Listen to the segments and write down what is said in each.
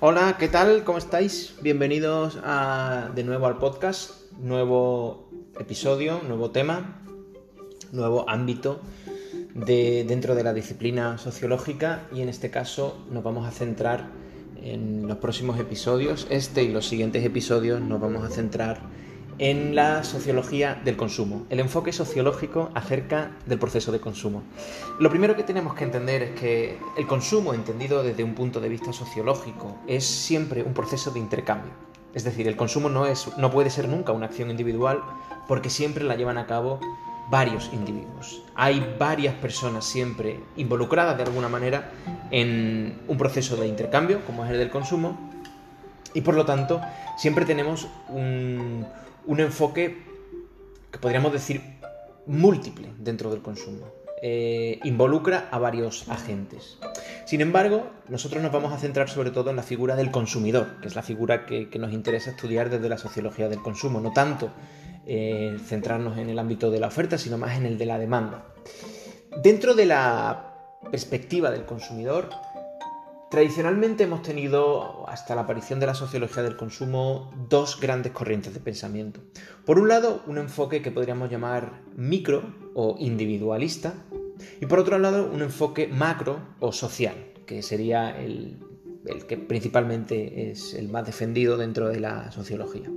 Hola, ¿qué tal? ¿Cómo estáis? Bienvenidos de nuevo al podcast, nuevo episodio, nuevo tema, nuevo ámbito de, dentro de la disciplina sociológica y en este caso nos vamos a centrar en los próximos episodios, este y los siguientes episodios nos vamos a centrar en la sociología del consumo, el enfoque sociológico acerca del proceso de consumo. Lo primero que tenemos que entender es que el consumo, entendido desde un punto de vista sociológico, es siempre un proceso de intercambio. Es decir, el consumo no, es, no puede ser nunca una acción individual porque siempre la llevan a cabo varios individuos. Hay varias personas siempre involucradas de alguna manera en un proceso de intercambio, como es el del consumo, y por lo tanto siempre tenemos un, un enfoque que podríamos decir múltiple dentro del consumo. Eh, involucra a varios agentes. Sin embargo, nosotros nos vamos a centrar sobre todo en la figura del consumidor, que es la figura que, nos interesa estudiar desde la sociología del consumo, no tanto eh, centrarnos en el ámbito de la oferta, sino más en el de la demanda. Dentro de la perspectiva del consumidor, Tradicionalmente hemos tenido, hasta la aparición de la sociología del consumo, dos grandes corrientes de pensamiento. Por un lado, un enfoque que podríamos llamar micro o individualista, y por otro lado, un enfoque macro o social, que sería el, que principalmente es el más defendido dentro de la sociología.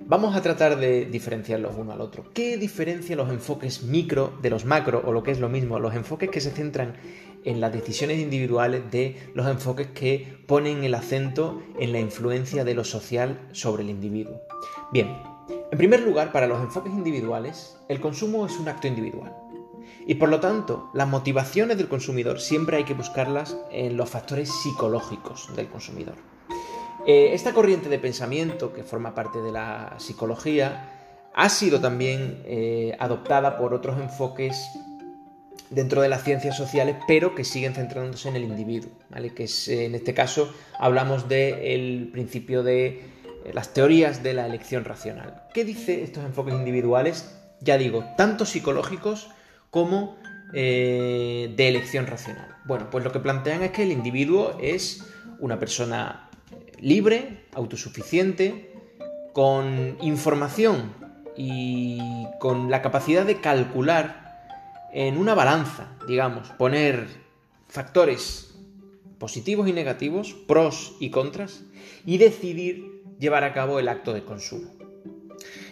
Vamos a tratar de diferenciarlos uno al otro. ¿Qué diferencia los enfoques micro de los macro o lo que es lo mismo, los enfoques que se centran en las decisiones individuales de los enfoques que ponen el acento en la influencia de lo social sobre el individuo. Bien, en primer lugar, para los enfoques individuales, el consumo es un acto individual. Y por lo tanto, las motivaciones del consumidor siempre hay que buscarlas en los factores psicológicos del consumidor. Eh, esta corriente de pensamiento que forma parte de la psicología ha sido también eh, adoptada por otros enfoques dentro de las ciencias sociales, pero que siguen centrándose en el individuo, ¿vale? Que es, en este caso hablamos del principio de eh, las teorías de la elección racional. ¿Qué dice estos enfoques individuales? Ya digo, tanto psicológicos como eh, de elección racional. Bueno, pues lo que plantean es que el individuo es una persona libre, autosuficiente, con información y con la capacidad de calcular en una balanza, digamos, poner factores positivos y negativos, pros y contras, y decidir llevar a cabo el acto de consumo.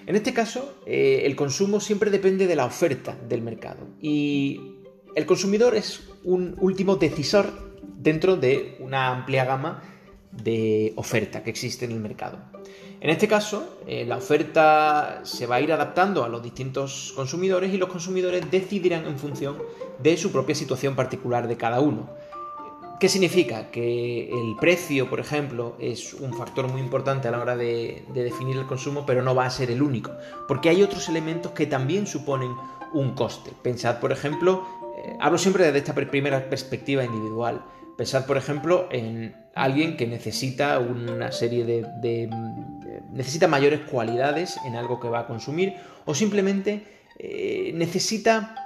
En este caso, eh, el consumo siempre depende de la oferta del mercado y el consumidor es un último decisor dentro de una amplia gama de oferta que existe en el mercado. En este caso, eh, la oferta se va a ir adaptando a los distintos consumidores y los consumidores decidirán en función de su propia situación particular de cada uno. ¿Qué significa? Que el precio, por ejemplo, es un factor muy importante a la hora de, definir el consumo, pero no va a ser el único, porque hay otros elementos que también suponen un coste. Pensad, por ejemplo, eh, hablo siempre desde esta primera perspectiva individual. Pensad, por ejemplo, en alguien que necesita una serie de, necesita mayores cualidades en algo que va a consumir o simplemente eh, necesita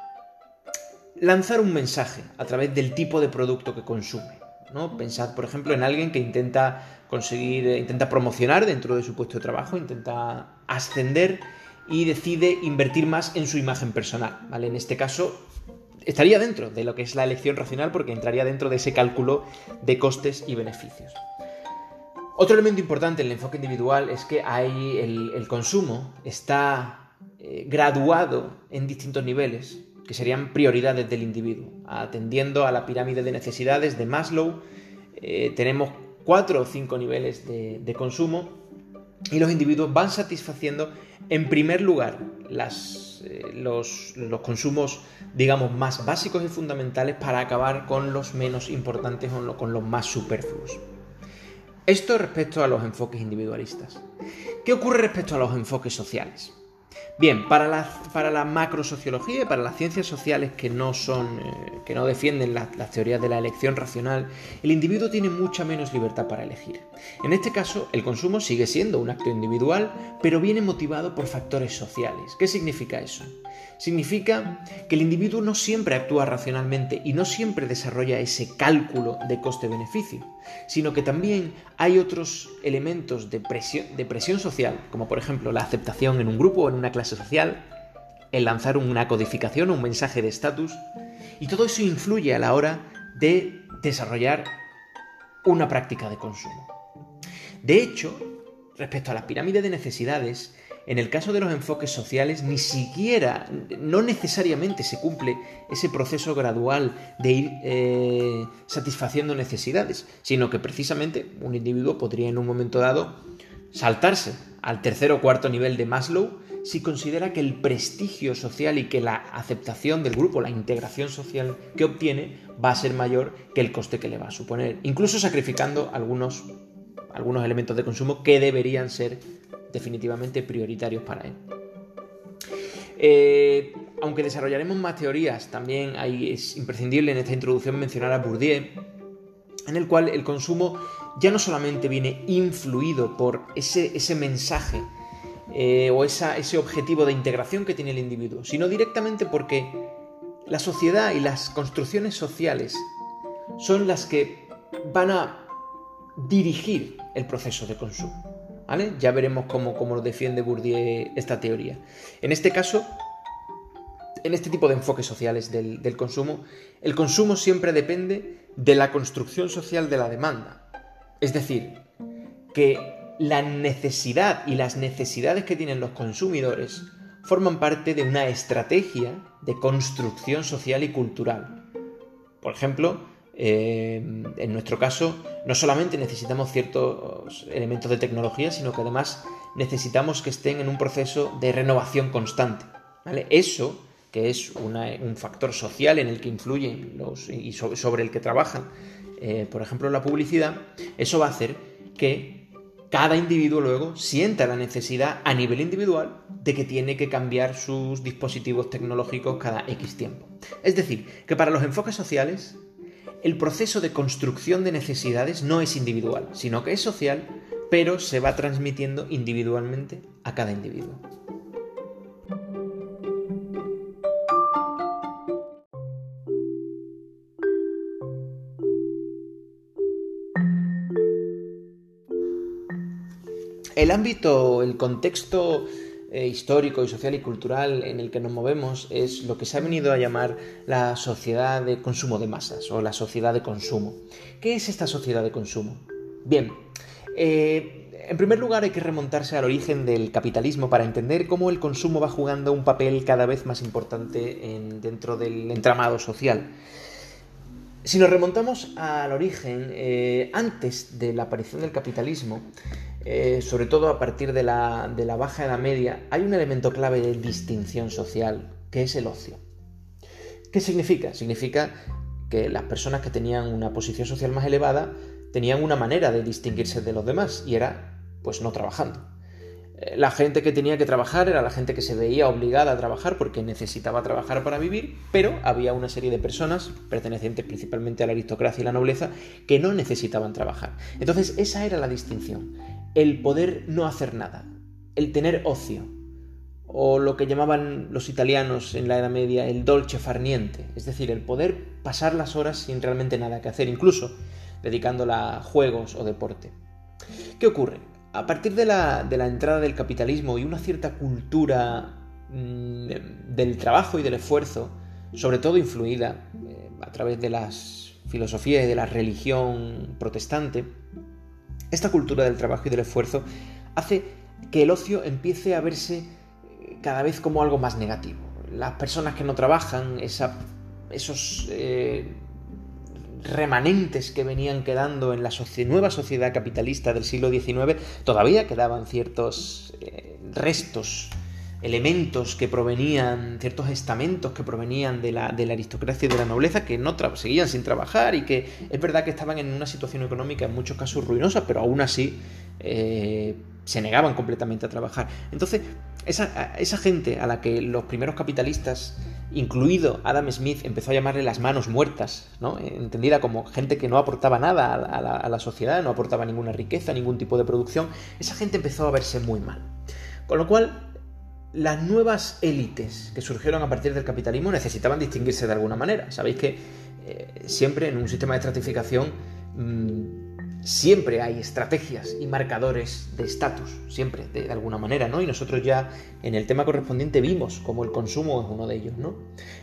lanzar un mensaje a través del tipo de producto que consume. ¿no? Pensad, por ejemplo, en alguien que intenta conseguir, eh, intenta promocionar dentro de su puesto de trabajo, intenta ascender y decide invertir más en su imagen personal. ¿vale? En este caso, estaría dentro de lo que es la elección racional porque entraría dentro de ese cálculo de costes y beneficios. Otro elemento importante en el enfoque individual es que hay el, consumo está eh, graduado en distintos niveles, que serían prioridades del individuo. Atendiendo a la pirámide de necesidades de Maslow, eh, tenemos cuatro o cinco niveles de consumo y los individuos van satisfaciendo en primer lugar eh, los, consumos, digamos, más básicos y fundamentales para acabar con los menos importantes o con los más superfluos. Esto respecto a los enfoques individualistas. ¿Qué ocurre respecto a los enfoques sociales? Bien, para la, para la macrosociología y para las ciencias sociales que no son, eh, que no defienden las teorías de la elección racional, el individuo tiene mucha menos libertad para elegir. En este caso, el consumo sigue siendo un acto individual, pero viene motivado por factores sociales. ¿Qué significa eso? Significa que el individuo no siempre actúa racionalmente y no siempre desarrolla ese cálculo de coste-beneficio, sino que también hay otros elementos de presión, de presión social, como por ejemplo la aceptación en un grupo o en una clase social, el lanzar una codificación un mensaje de estatus, y todo eso influye a la hora de desarrollar una práctica de consumo. De hecho, respecto a las pirámides de necesidades, en el caso de los enfoques sociales, ni siquiera, no necesariamente se cumple ese proceso gradual de ir eh, satisfaciendo necesidades, sino que precisamente un individuo podría en un momento dado saltarse al tercer o cuarto nivel de Maslow si considera que el prestigio social y que la aceptación del grupo, la integración social que obtiene, va a ser mayor que el coste que le va a suponer, incluso sacrificando algunos, algunos elementos de consumo que deberían ser definitivamente prioritarios para él. Eh, aunque desarrollaremos más teorías, también es imprescindible en esta introducción mencionar a Bourdieu, en el cual el consumo ya no solamente viene influido por ese, ese mensaje eh, o ese objetivo de integración que tiene el individuo, sino directamente porque la sociedad y las construcciones sociales son las que van a dirigir el proceso de consumo. Ya veremos cómo, lo defiende Bourdieu esta teoría. En este caso, en este tipo de enfoques sociales del, del consumo, el consumo siempre depende de la construcción social de la demanda. Es decir, que la necesidad y las necesidades que tienen los consumidores forman parte de una estrategia de construcción social y cultural. Por ejemplo, eh, en nuestro caso, no solamente necesitamos ciertos elementos de tecnología, sino que además necesitamos que estén en un proceso de renovación constante. Eso, que es un factor social en el que influyen y sobre el que trabajan, eh, por ejemplo, la publicidad, eso va a hacer que cada individuo luego sienta la necesidad a nivel individual de que tiene que cambiar sus dispositivos tecnológicos cada X tiempo. Es decir, que para los enfoques sociales el proceso de construcción de necesidades no es individual, sino que es social, pero se va transmitiendo individualmente a cada individuo. El ámbito, el contexto eh, histórico y social y cultural en el que nos movemos es lo que se ha venido a llamar la sociedad de consumo de masas o la sociedad de consumo. ¿Qué es esta sociedad de consumo? Bien, eh, en primer lugar hay que remontarse al origen del capitalismo para entender cómo el consumo va jugando un papel cada vez más importante dentro del entramado social. Si nos remontamos al origen, eh, antes de la aparición del capitalismo, eh, sobre todo a partir de la, baja edad media, hay un elemento clave de distinción social, que es el ocio. ¿Qué significa? Significa que las personas que tenían una posición social más elevada tenían una manera de distinguirse de los demás y era pues no trabajando. Eh, la gente que tenía que trabajar era la gente que se veía obligada a trabajar porque necesitaba trabajar para vivir, pero había una serie de personas, pertenecientes principalmente a la aristocracia y la nobleza, que no necesitaban trabajar. Entonces esa era la distinción el poder no hacer nada, el tener ocio, o lo que llamaban los italianos en la Edad Media el dolce farniente, es decir, el poder pasar las horas sin realmente nada que hacer, incluso dedicándola a juegos o deporte. ¿Qué ocurre? A partir de la, entrada del capitalismo y una cierta cultura mm, del trabajo y del esfuerzo, sobre todo influida eh, a través de las filosofías y de la religión protestante, esta cultura del trabajo y del esfuerzo hace que el ocio empiece a verse eh, cada vez como algo más negativo. Las personas que no trabajan, esos eh, remanentes que venían quedando en la nueva sociedad capitalista del siglo XIX, todavía quedaban ciertos eh, restos elementos que provenían, ciertos estamentos que provenían de la, aristocracia y de la nobleza que no seguían sin trabajar y que es verdad que estaban en una situación económica en muchos casos ruinosa, pero aún así eh, se negaban completamente a trabajar. Entonces, esa, esa gente a la que los primeros capitalistas, incluido Adam Smith, empezó a llamarle las manos muertas, ¿no? entendida como gente que no aportaba nada la, a la sociedad, no aportaba ninguna riqueza, ningún tipo de producción, esa gente empezó a verse muy mal. Con lo cual, las nuevas élites que surgieron a partir del capitalismo necesitaban distinguirse de alguna manera. Sabéis que eh, siempre en un sistema de estratificación mmm, siempre hay estrategias y marcadores de estatus, siempre, de, de, alguna manera, ¿no? Y nosotros ya en el tema correspondiente vimos como el consumo es uno de ellos, ¿no?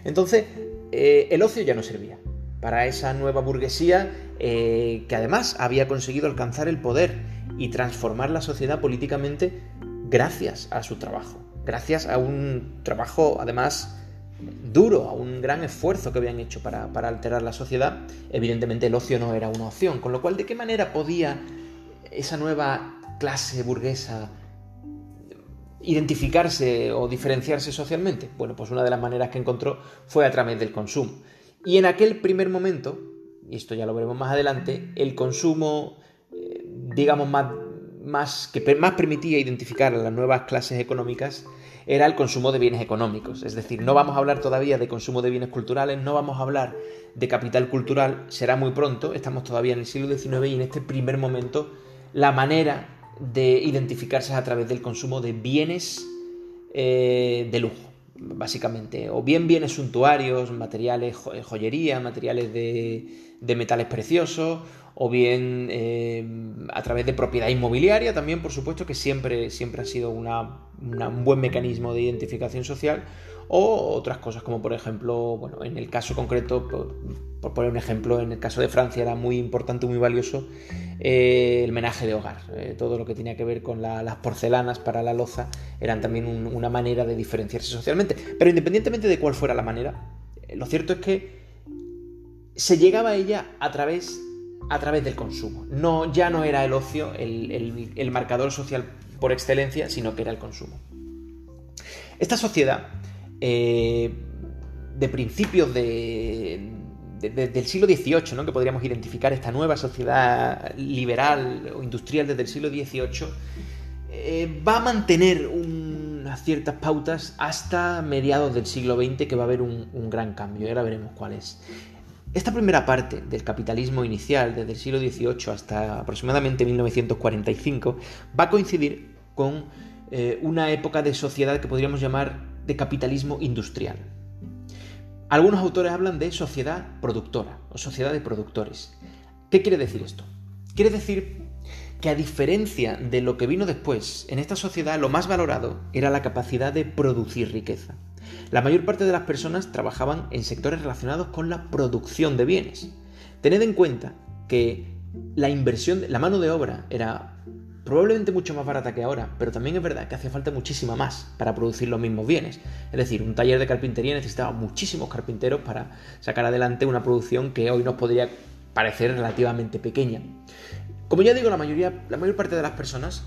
Entonces, eh, el ocio ya no servía para esa nueva burguesía eh, que además había conseguido alcanzar el poder y transformar la sociedad políticamente gracias a su trabajo, gracias a un trabajo además duro, a un gran esfuerzo que habían hecho para, para, alterar la sociedad, evidentemente el ocio no era una opción. Con lo cual, ¿de qué manera podía esa nueva clase burguesa identificarse o diferenciarse socialmente? Bueno, pues una de las maneras que encontró fue a través del consumo. Y en aquel primer momento, y esto ya lo veremos más adelante, el consumo, eh, digamos, más, más, que más permitía identificar a las nuevas clases económicas era el consumo de bienes económicos. Es decir, no vamos a hablar todavía de consumo de bienes culturales, no vamos a hablar de capital cultural, será muy pronto, estamos todavía en el siglo XIX y en este primer momento la manera de identificarse es a través del consumo de bienes eh, de lujo, básicamente, o bien bienes suntuarios, materiales, joyería, materiales de, de metales preciosos, o bien eh, a través de propiedad inmobiliaria también, por supuesto, que siempre, siempre ha sido una, un buen mecanismo de identificación social, o otras cosas como por ejemplo, bueno, en el caso concreto, por, poner un ejemplo, en el caso de Francia era muy importante, muy valioso eh, el menaje de hogar, eh, todo lo que tenía que ver con la, las porcelanas para la loza eran también un, una manera de diferenciarse socialmente, pero independientemente de cuál fuera la manera, lo cierto es que se llegaba a ella a través a través del consumo. No, ya no era el ocio el, el, el, marcador social por excelencia, sino que era el consumo. Esta sociedad, eh, de principios de, de, de, del siglo XVIII, ¿no? que podríamos identificar esta nueva sociedad liberal o industrial desde el siglo XVIII, eh, va a mantener un, unas ciertas pautas hasta mediados del siglo XX, que va a haber un, un gran cambio, y ahora veremos cuál es. Esta primera parte del capitalismo inicial, desde el siglo XVIII hasta aproximadamente 1945, va a coincidir con eh, una época de sociedad que podríamos llamar de capitalismo industrial. Algunos autores hablan de sociedad productora o sociedad de productores. ¿Qué quiere decir esto? Quiere decir que a diferencia de lo que vino después, en esta sociedad lo más valorado era la capacidad de producir riqueza. La mayor parte de las personas trabajaban en sectores relacionados con la producción de bienes. Tened en cuenta que la inversión, la mano de obra era probablemente mucho más barata que ahora, pero también es verdad que hacía falta muchísima más para producir los mismos bienes. Es decir, un taller de carpintería necesitaba muchísimos carpinteros para sacar adelante una producción que hoy nos podría parecer relativamente pequeña. Como ya digo, la mayoría, la mayor parte de las personas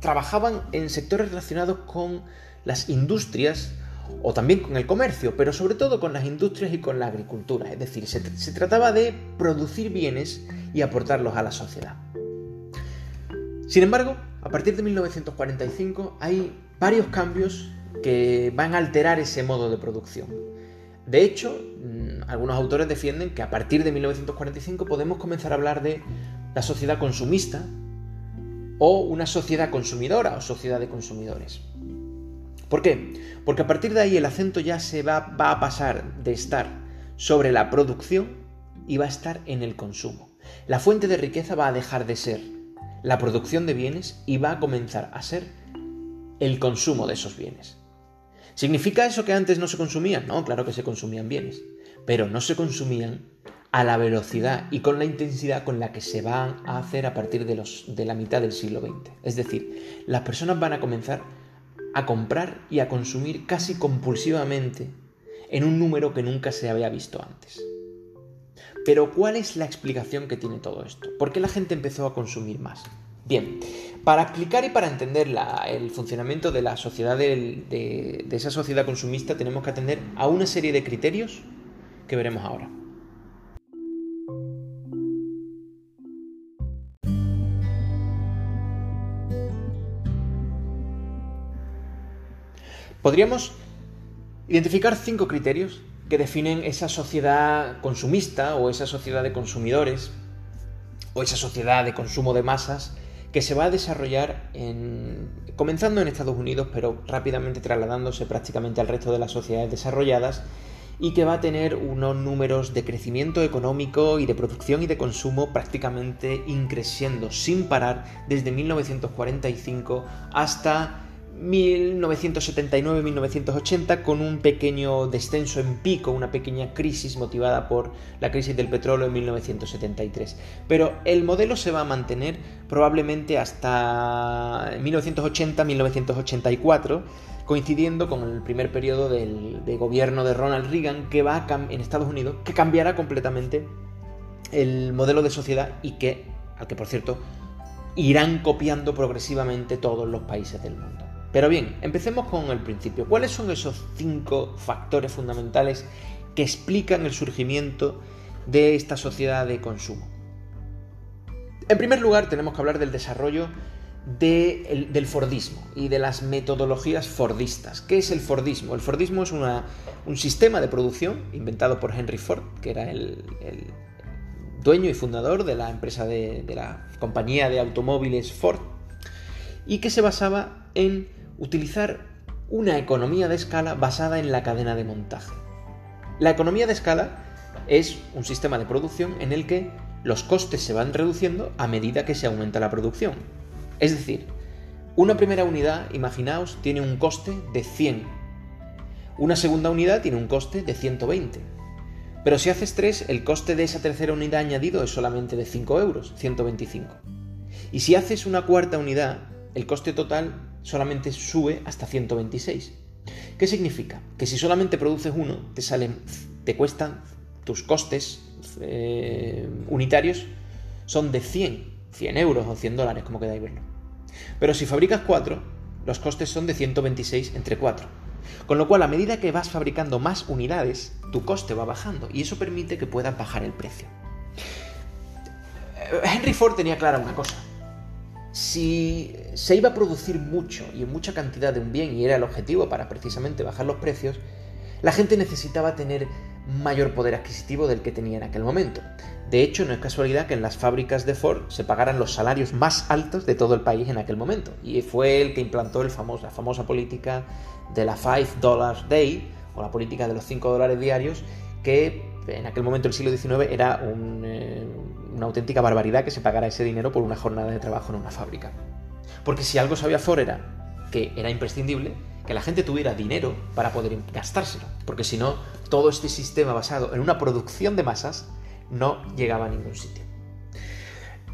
trabajaban en sectores relacionados con las industrias o también con el comercio, pero sobre todo con las industrias y con la agricultura. Es decir, se, trataba de producir bienes y aportarlos a la sociedad. Sin embargo, a partir de 1945 hay varios cambios que van a alterar ese modo de producción. De hecho, mm, algunos autores defienden que a partir de 1945 podemos comenzar a hablar de la sociedad consumista o una sociedad consumidora o sociedad de consumidores. ¿Por qué? Porque a partir de ahí el acento ya se va, va, a pasar de estar sobre la producción y va a estar en el consumo. La fuente de riqueza va a dejar de ser la producción de bienes y va a comenzar a ser el consumo de esos bienes. ¿Significa eso que antes no se consumían? No, claro que se consumían bienes, pero no se consumían a la velocidad y con la intensidad con la que se van a hacer a partir de, los, de la mitad del siglo XX. Es decir, las personas van a comenzar a comprar y a consumir casi compulsivamente en un número que nunca se había visto antes. Pero ¿cuál es la explicación que tiene todo esto? ¿Por qué la gente empezó a consumir más? Bien, para explicar y para entender el funcionamiento de la sociedad, de esa sociedad consumista, tenemos que atender a una serie de criterios que veremos ahora. Podríamos identificar cinco criterios que definen esa sociedad consumista o esa sociedad de consumidores o esa sociedad de consumo de masas que se va a desarrollar en, comenzando en Estados Unidos, pero rápidamente trasladándose prácticamente al resto de las sociedades desarrolladas y que va a tener unos números de crecimiento económico y de producción y de consumo prácticamente increciendo sin parar desde 1945 hasta 1979-1980 con un pequeño descenso en pico, una pequeña crisis motivada por la crisis del petróleo en 1973. Pero el modelo se va a mantener probablemente hasta 1980-1984, coincidiendo con el primer periodo del, de gobierno de Ronald Reagan que va en Estados Unidos, que cambiará completamente el modelo de sociedad y que, al que por cierto, irán copiando progresivamente todos los países del mundo. Pero bien, empecemos con el principio. ¿Cuáles son esos cinco factores fundamentales que explican el surgimiento de esta sociedad de consumo? En primer lugar, tenemos que hablar del desarrollo del Fordismo y de las metodologías Fordistas. ¿Qué es el Fordismo? El Fordismo es un sistema de producción inventado por Henry Ford, que era el, dueño y fundador de la empresa de la compañía de automóviles Ford, y que se basaba en utilizar una economía de escala basada en la cadena de montaje. La economía de escala es un sistema de producción en el que los costes se van reduciendo a medida que se aumenta la producción. Es decir, una primera unidad, imaginaos, tiene un coste de 100. Una segunda unidad tiene un coste de 120. Pero si haces 3, el coste de esa tercera unidad añadido es solamente de 5 euros, 125. Y si haces una cuarta unidad, el coste total solamente sube hasta 126. ¿Qué significa? Que si solamente produces uno, te salen, te cuestan tus costes eh, unitarios son de 100, 100 euros o 100 dólares, como queráis verlo. Pero si fabricas cuatro, los costes son de 126 entre 4. Con lo cual, a medida que vas fabricando más unidades, tu coste va bajando y eso permite que puedas bajar el precio. Henry Ford tenía clara una cosa, si se iba a producir mucho y en mucha cantidad de un bien y era el objetivo para precisamente bajar los precios, la gente necesitaba tener mayor poder adquisitivo del que tenía en aquel momento. De hecho, no es casualidad que en las fábricas de Ford se pagaran los salarios más altos de todo el país en aquel momento. Y fue el que implantó la famosa política de la 5 dollars day, o la política de los 5 dólares diarios, que en aquel momento del siglo XIX era un, eh, una auténtica barbaridad que se pagara ese dinero por una jornada de trabajo en una fábrica. Porque si algo sabía Ford era que era imprescindible que la gente tuviera dinero para poder gastárselo, porque si no, todo este sistema basado en una producción de masas no llegaba a ningún sitio.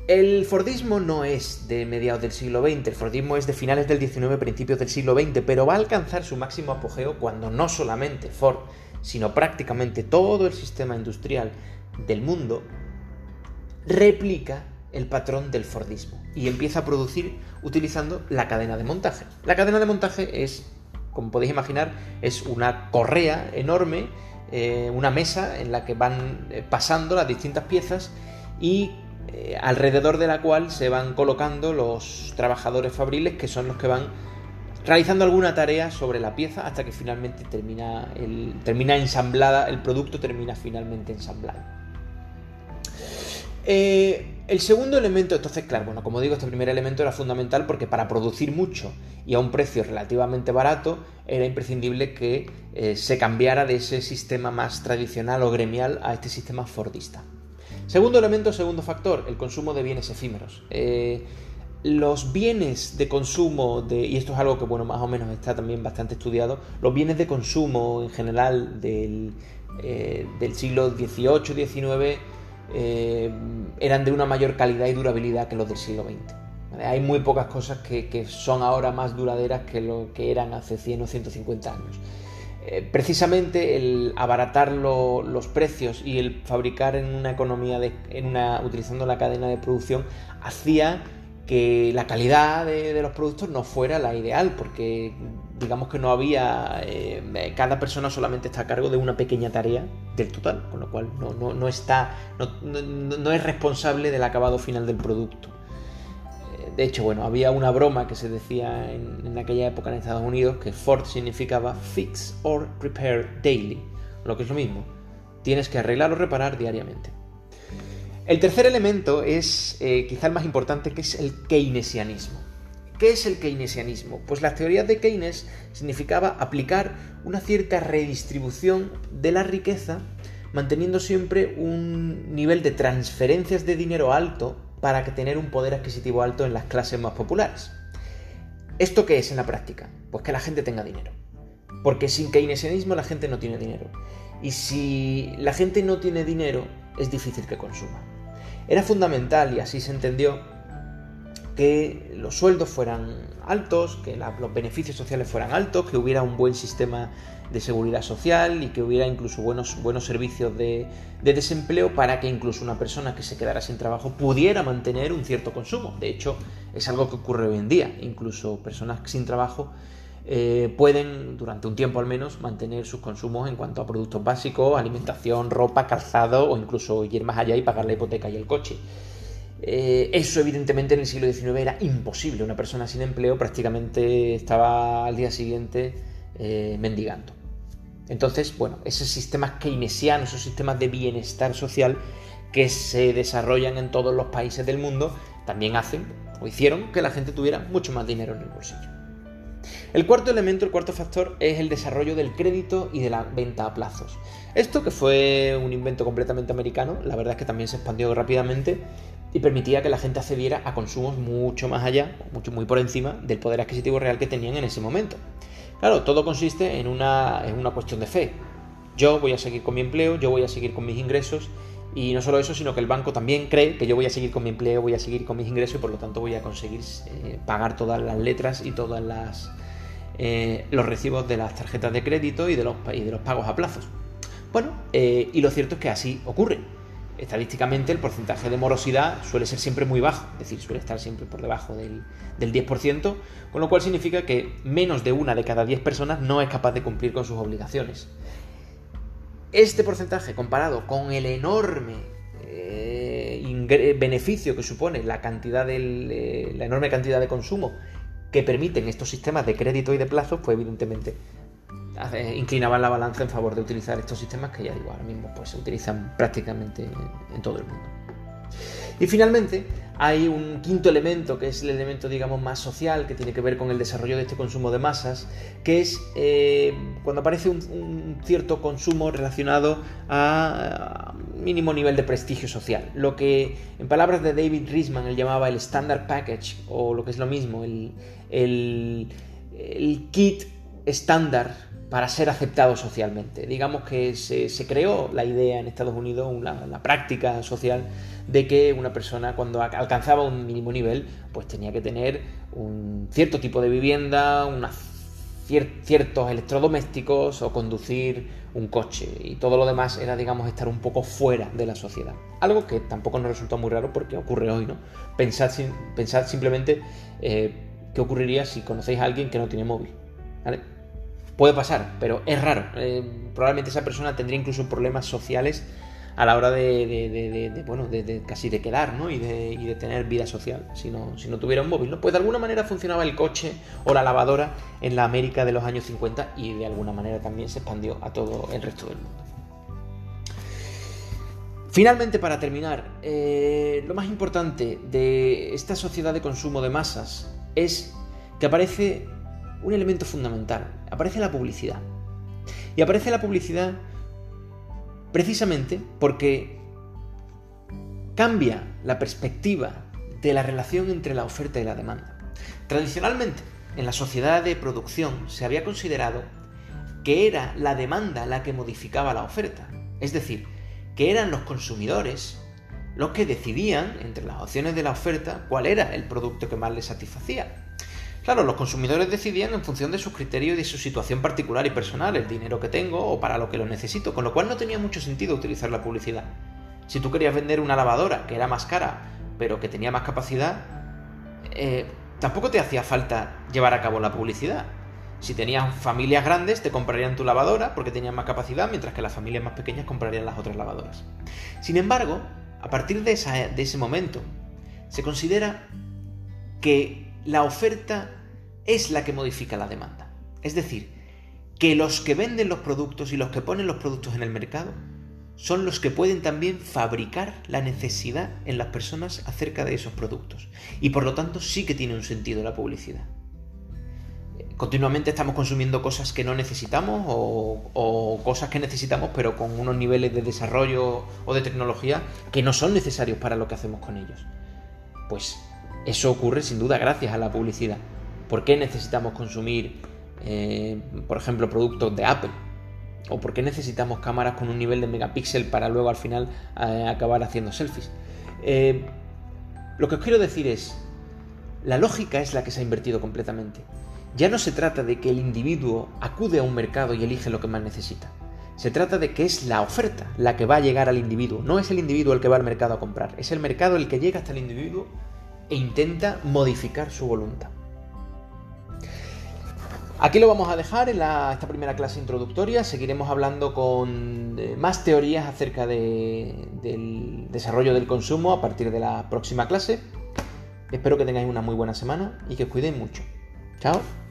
El Fordismo no es de mediados del siglo XX, el Fordismo es de finales del XIX, principios del siglo XX, pero va a alcanzar su máximo apogeo cuando no solamente Ford, sino prácticamente todo el sistema industrial del mundo replica el patrón del Fordismo y empieza a producir utilizando la cadena de montaje. La cadena de montaje es, como podéis imaginar, es una correa enorme, eh, una mesa en la que van eh, pasando las distintas piezas y eh, alrededor de la cual se van colocando los trabajadores fabriles que son los que van realizando alguna tarea sobre la pieza hasta que finalmente termina, el, termina ensamblada, el producto termina finalmente ensamblado. Eh, el segundo elemento, entonces, claro, bueno, como digo, este primer elemento era fundamental porque para producir mucho y a un precio relativamente barato era imprescindible que eh, se cambiara de ese sistema más tradicional o gremial a este sistema fordista. Segundo elemento, segundo factor, el consumo de bienes efímeros. Eh, los bienes de consumo, y esto es algo que bueno, más o menos está también bastante estudiado, los bienes de consumo en general del, del siglo XVIII-XIX eh, eran de una mayor calidad y durabilidad que los del siglo XX. Hay muy pocas cosas que, son ahora más duraderas que lo que eran hace 100 o 150 años. Eh, precisamente el abaratar los precios y el fabricar en una economía, de, utilizando la cadena de producción, hacía que la calidad de, los productos no fuera la ideal, porque digamos que no había, eh, cada persona solamente está a cargo de una pequeña tarea del total, con lo cual no, está, no, es responsable del acabado final del producto. Eh, de hecho, bueno, había una broma que se decía en, en, aquella época en Estados Unidos que Ford significaba fix or repair daily, lo que es lo mismo. Tienes que arreglar o reparar diariamente. El tercer elemento es eh, quizá el más importante, que es el keynesianismo. ¿Qué es el keynesianismo? Pues las teorías de Keynes significaba aplicar una cierta redistribución de la riqueza, manteniendo siempre un nivel de transferencias de dinero alto para tener un poder adquisitivo alto en las clases más populares. ¿Esto qué es en la práctica? Pues que la gente tenga dinero. Porque sin keynesianismo la gente no tiene dinero. Y si la gente no tiene dinero, es difícil que consuma. Era fundamental, y así se entendió, que los sueldos fueran altos, que los beneficios sociales fueran altos, que hubiera un buen sistema de seguridad social y que hubiera incluso buenos, buenos servicios de, de, desempleo para que incluso una persona que se quedara sin trabajo pudiera mantener un cierto consumo. De hecho, es algo que ocurre hoy en día. Incluso personas sin trabajo eh, pueden, durante un tiempo al menos, mantener sus consumos en cuanto a productos básicos, alimentación, ropa, calzado o incluso ir más allá y pagar la hipoteca y el coche. Eh, eso evidentemente en el siglo XIX era imposible. Una persona sin empleo prácticamente estaba al día siguiente eh, mendigando. Entonces, bueno, esos sistemas keynesianos, esos sistemas de bienestar social que se desarrollan en todos los países del mundo, también hacen o hicieron que la gente tuviera mucho más dinero en el bolsillo. El cuarto elemento, el cuarto factor, es el desarrollo del crédito y de la venta a plazos. Esto, que fue un invento completamente americano, la verdad es que también se expandió rápidamente y permitía que la gente accediera a consumos mucho más allá, mucho muy por encima del poder adquisitivo real que tenían en ese momento. Claro, todo consiste en una, en una cuestión de fe. Yo voy a seguir con mi empleo, yo voy a seguir con mis ingresos y no solo eso, sino que el banco también cree que yo voy a seguir con mi empleo, voy a seguir con mis ingresos y por lo tanto voy a conseguir eh, pagar todas las letras y todas las eh, los recibos de las tarjetas de crédito y de los, de los pagos a plazos. Bueno, eh, y lo cierto es que así ocurre. Estadísticamente el porcentaje de morosidad suele ser siempre muy bajo, es decir, suele estar siempre por debajo del, del 10%, con lo cual significa que menos de una de cada 10 personas no es capaz de cumplir con sus obligaciones. Este porcentaje comparado con el enorme eh, beneficio que supone la, cantidad del, la enorme cantidad de consumo que permiten estos sistemas de crédito y de plazo, pues evidentemente inclinaban la balanza en favor de utilizar estos sistemas que ya digo, ahora mismo pues se utilizan prácticamente en todo el mundo. Y finalmente hay un quinto elemento que es el elemento digamos más social que tiene que ver con el desarrollo de este consumo de masas, que es eh, cuando aparece un, cierto consumo relacionado a, mínimo nivel de prestigio social. Lo que en palabras de David Riesman él llamaba el standard package o lo que es lo mismo, el, el, kit estándar para ser aceptado socialmente. Digamos que se, creó la idea en Estados Unidos, la práctica social, de que una persona cuando alcanzaba un mínimo nivel, pues tenía que tener un cierto tipo de vivienda, ciertos electrodomésticos o conducir un coche y todo lo demás era digamos estar un poco fuera de la sociedad algo que tampoco nos resulta muy raro porque ocurre hoy no pensad, pensad simplemente eh, qué ocurriría si conocéis a alguien que no tiene móvil ¿vale? Puede pasar pero es raro eh, probablemente esa persona tendría incluso problemas sociales a la hora de, bueno, de, casi de quedar, ¿no? Y de, tener vida social, si no, si no tuviera un móvil, ¿no? Pues de alguna manera funcionaba el coche o la lavadora en la América de los años 50 y de alguna manera también se expandió a todo el resto del mundo. Finalmente, para terminar, eh, lo más importante de esta sociedad de consumo de masas es que aparece un elemento fundamental, aparece la publicidad. Y aparece la publicidad Precisamente porque cambia la perspectiva de la relación entre la oferta y la demanda. Tradicionalmente, en la sociedad de producción se había considerado que era la demanda la que modificaba la oferta. Es decir, que eran los consumidores los que decidían, entre las opciones de la oferta, cuál era el producto que más les satisfacía. Claro, los consumidores decidían en función de sus criterios y de su situación particular y personal, el dinero que tengo o para lo que lo necesito, con lo cual no tenía mucho sentido utilizar la publicidad. Si tú querías vender una lavadora que era más cara, pero que tenía más capacidad, eh, tampoco te hacía falta llevar a cabo la publicidad. Si tenías familias grandes, te comprarían tu lavadora porque tenían más capacidad, mientras que las familias más pequeñas comprarían las otras lavadoras. Sin embargo, a partir de, de ese momento, se considera que la oferta es la que modifica la demanda. Es decir, que los que venden los productos y los que ponen los productos en el mercado son los que pueden también fabricar la necesidad en las personas acerca de esos productos. Y por lo tanto sí que tiene un sentido la publicidad. Continuamente estamos consumiendo cosas que no necesitamos o, cosas que necesitamos pero con unos niveles de desarrollo o de tecnología que no son necesarios para lo que hacemos con ellos. Pues eso ocurre sin duda gracias a la publicidad. ¿Por qué necesitamos consumir, eh, por ejemplo, productos de Apple? ¿O por qué necesitamos cámaras con un nivel de megapíxel para luego al final acabar haciendo selfies? Eh, lo que os quiero decir es, la lógica es la que se ha invertido completamente. Ya no se trata de que el individuo acude a un mercado y elige lo que más necesita. Se trata de que es la oferta la que va a llegar al individuo. No es el individuo el que va al mercado a comprar, es el mercado el que llega hasta el individuo e intenta modificar su voluntad. Aquí lo vamos a dejar en esta primera clase introductoria. Seguiremos hablando con eh, más teorías acerca del desarrollo del consumo a partir de la próxima clase. Espero que tengáis una muy buena semana y que os cuidéis mucho. Chao.